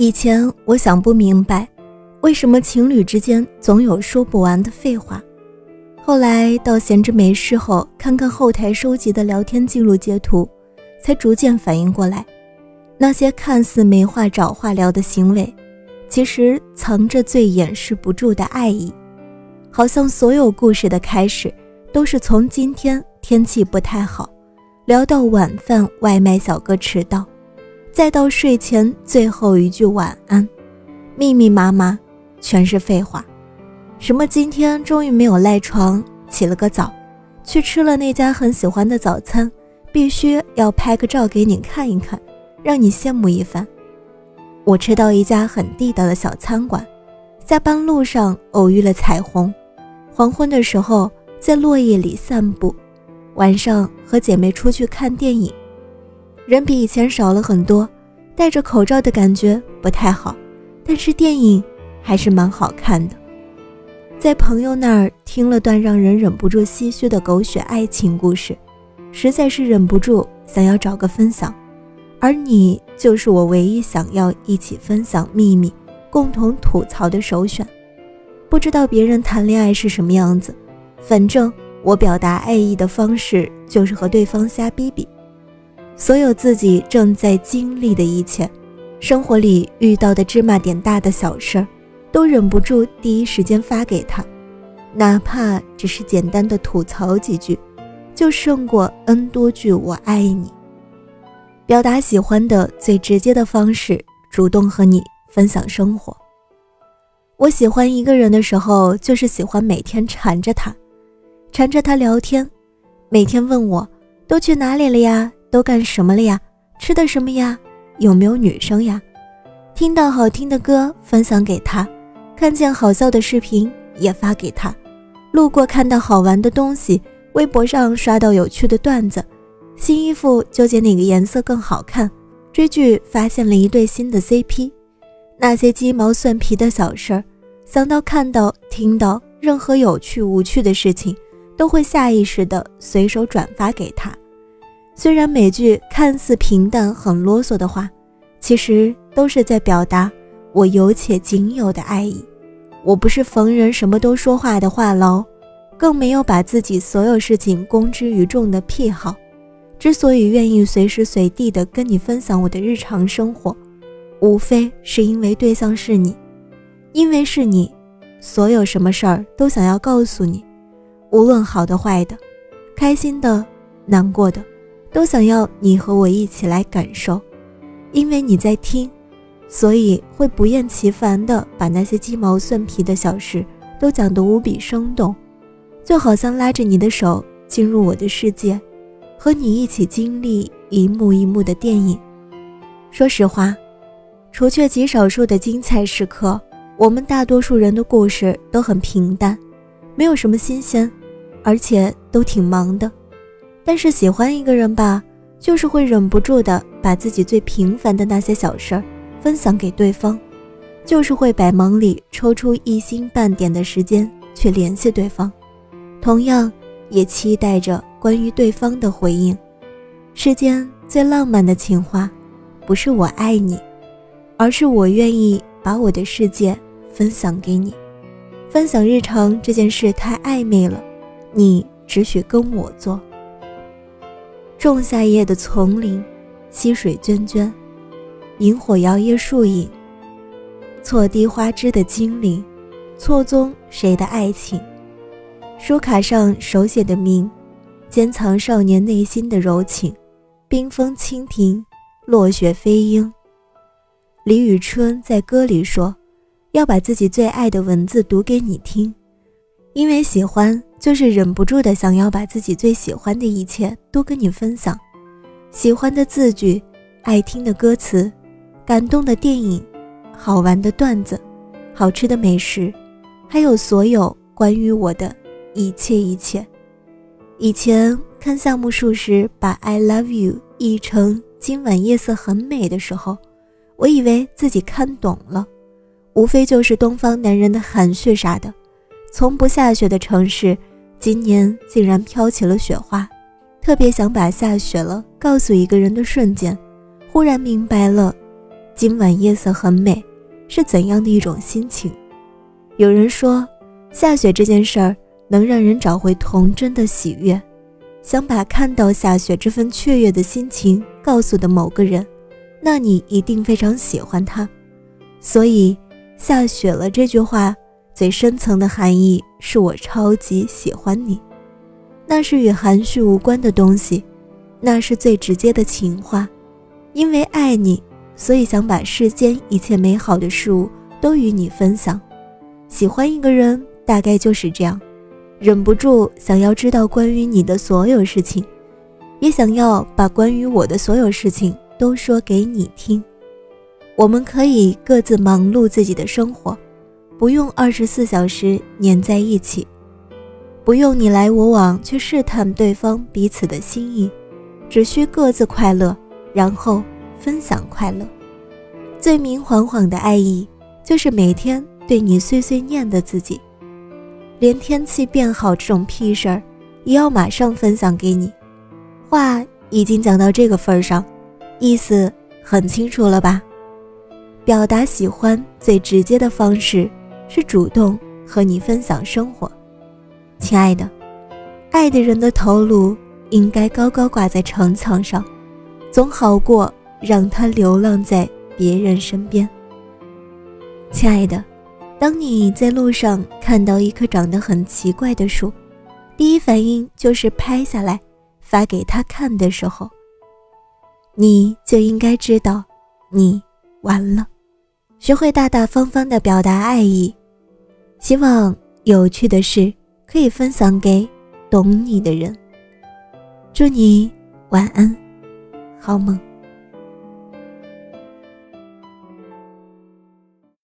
以前我想不明白，为什么情侣之间总有说不完的废话。后来到闲着没事后，看看后台收集的聊天记录截图，才逐渐反应过来，那些看似没话找话聊的行为，其实藏着最掩饰不住的爱意。好像所有故事的开始，都是从今天天气不太好，聊到晚饭外卖小哥迟到。再到睡前最后一句晚安，密密麻麻，全是废话。什么今天终于没有赖床，起了个早，去吃了那家很喜欢的早餐，必须要拍个照给你看一看，让你羡慕一番。我吃到一家很地道的小餐馆，下班路上偶遇了彩虹，黄昏的时候在落叶里散步，晚上和姐妹出去看电影。人比以前少了很多，戴着口罩的感觉不太好，但是电影还是蛮好看的。在朋友那儿听了段让人忍不住唏嘘的狗血爱情故事，实在是忍不住想要找个分享，而你就是我唯一想要一起分享秘密、共同吐槽的首选。不知道别人谈恋爱是什么样子，反正我表达爱意的方式就是和对方瞎逼逼。所有自己正在经历的一切，生活里遇到的芝麻点大的小事儿，都忍不住第一时间发给他，哪怕只是简单的吐槽几句，就胜过 n 多句我爱你。表达喜欢的最直接的方式，主动和你分享生活。我喜欢一个人的时候，就是喜欢每天缠着他，缠着他聊天，每天问我都去哪里了呀？都干什么了呀？吃的什么呀？有没有女生呀？听到好听的歌分享给他，看见好笑的视频也发给他，路过看到好玩的东西，微博上刷到有趣的段子，新衣服纠结哪个颜色更好看，追剧发现了一对新的 CP，那些鸡毛蒜皮的小事儿，想到看到听到任何有趣无趣的事情，都会下意识的随手转发给他。虽然每句看似平淡、很啰嗦的话，其实都是在表达我有且仅有的爱意。我不是逢人什么都说话的话痨，更没有把自己所有事情公之于众的癖好。之所以愿意随时随地的跟你分享我的日常生活，无非是因为对象是你，因为是你，所有什么事儿都想要告诉你，无论好的坏的，开心的、难过的。都想要你和我一起来感受，因为你在听，所以会不厌其烦地把那些鸡毛蒜皮的小事都讲得无比生动，就好像拉着你的手进入我的世界，和你一起经历一幕一幕的电影。说实话，除却极少数的精彩时刻，我们大多数人的故事都很平淡，没有什么新鲜，而且都挺忙的。但是喜欢一个人吧，就是会忍不住的把自己最平凡的那些小事儿分享给对方，就是会百忙里抽出一星半点的时间去联系对方，同样也期待着关于对方的回应。世间最浪漫的情话，不是我爱你，而是我愿意把我的世界分享给你。分享日常这件事太暧昧了，你只许跟我做。仲夏夜的丛林，溪水涓涓，萤火摇曳树影。错滴花枝的精灵，错综谁的爱情？书卡上手写的名，兼藏少年内心的柔情。冰封蜻蜓，落雪飞鹰。李宇春在歌里说：“要把自己最爱的文字读给你听，因为喜欢。”就是忍不住的想要把自己最喜欢的一切都跟你分享，喜欢的字句，爱听的歌词、感动的电影、好玩的段子、好吃的美食，还有所有关于我的一切一切。以前看夏目漱石把 "I love you" 译成“今晚夜色很美”的时候，我以为自己看懂了，无非就是东方男人的含蓄啥的。从不下雪的城市，今年竟然飘起了雪花。特别想把下雪了告诉一个人的瞬间，忽然明白了，今晚夜色很美，是怎样的一种心情。有人说，下雪这件事儿。能让人找回童真的喜悦，想把看到下雪这份雀跃的心情告诉的某个人，那你一定非常喜欢他。所以，下雪了这句话最深层的含义是我超级喜欢你，那是与含蓄无关的东西，那是最直接的情话。因为爱你，所以想把世间一切美好的事物都与你分享。喜欢一个人，大概就是这样。忍不住想要知道关于你的所有事情，也想要把关于我的所有事情都说给你听。我们可以各自忙碌自己的生活，不用二十四小时黏在一起，不用你来我往去试探对方彼此的心意，只需各自快乐，然后分享快乐。最明晃晃的爱意，就是每天对你碎碎念的自己。连天气变好这种屁事儿，也要马上分享给你。话已经讲到这个份儿上，意思很清楚了吧？表达喜欢最直接的方式是主动和你分享生活，亲爱的，爱的人的头颅应该高高挂在城墙上，总好过让他流浪在别人身边。亲爱的。当你在路上看到一棵长得很奇怪的树，第一反应就是拍下来发给他看的时候，你就应该知道，你完了。学会大大方方的表达爱意，希望有趣的事可以分享给懂你的人。祝你晚安，好梦。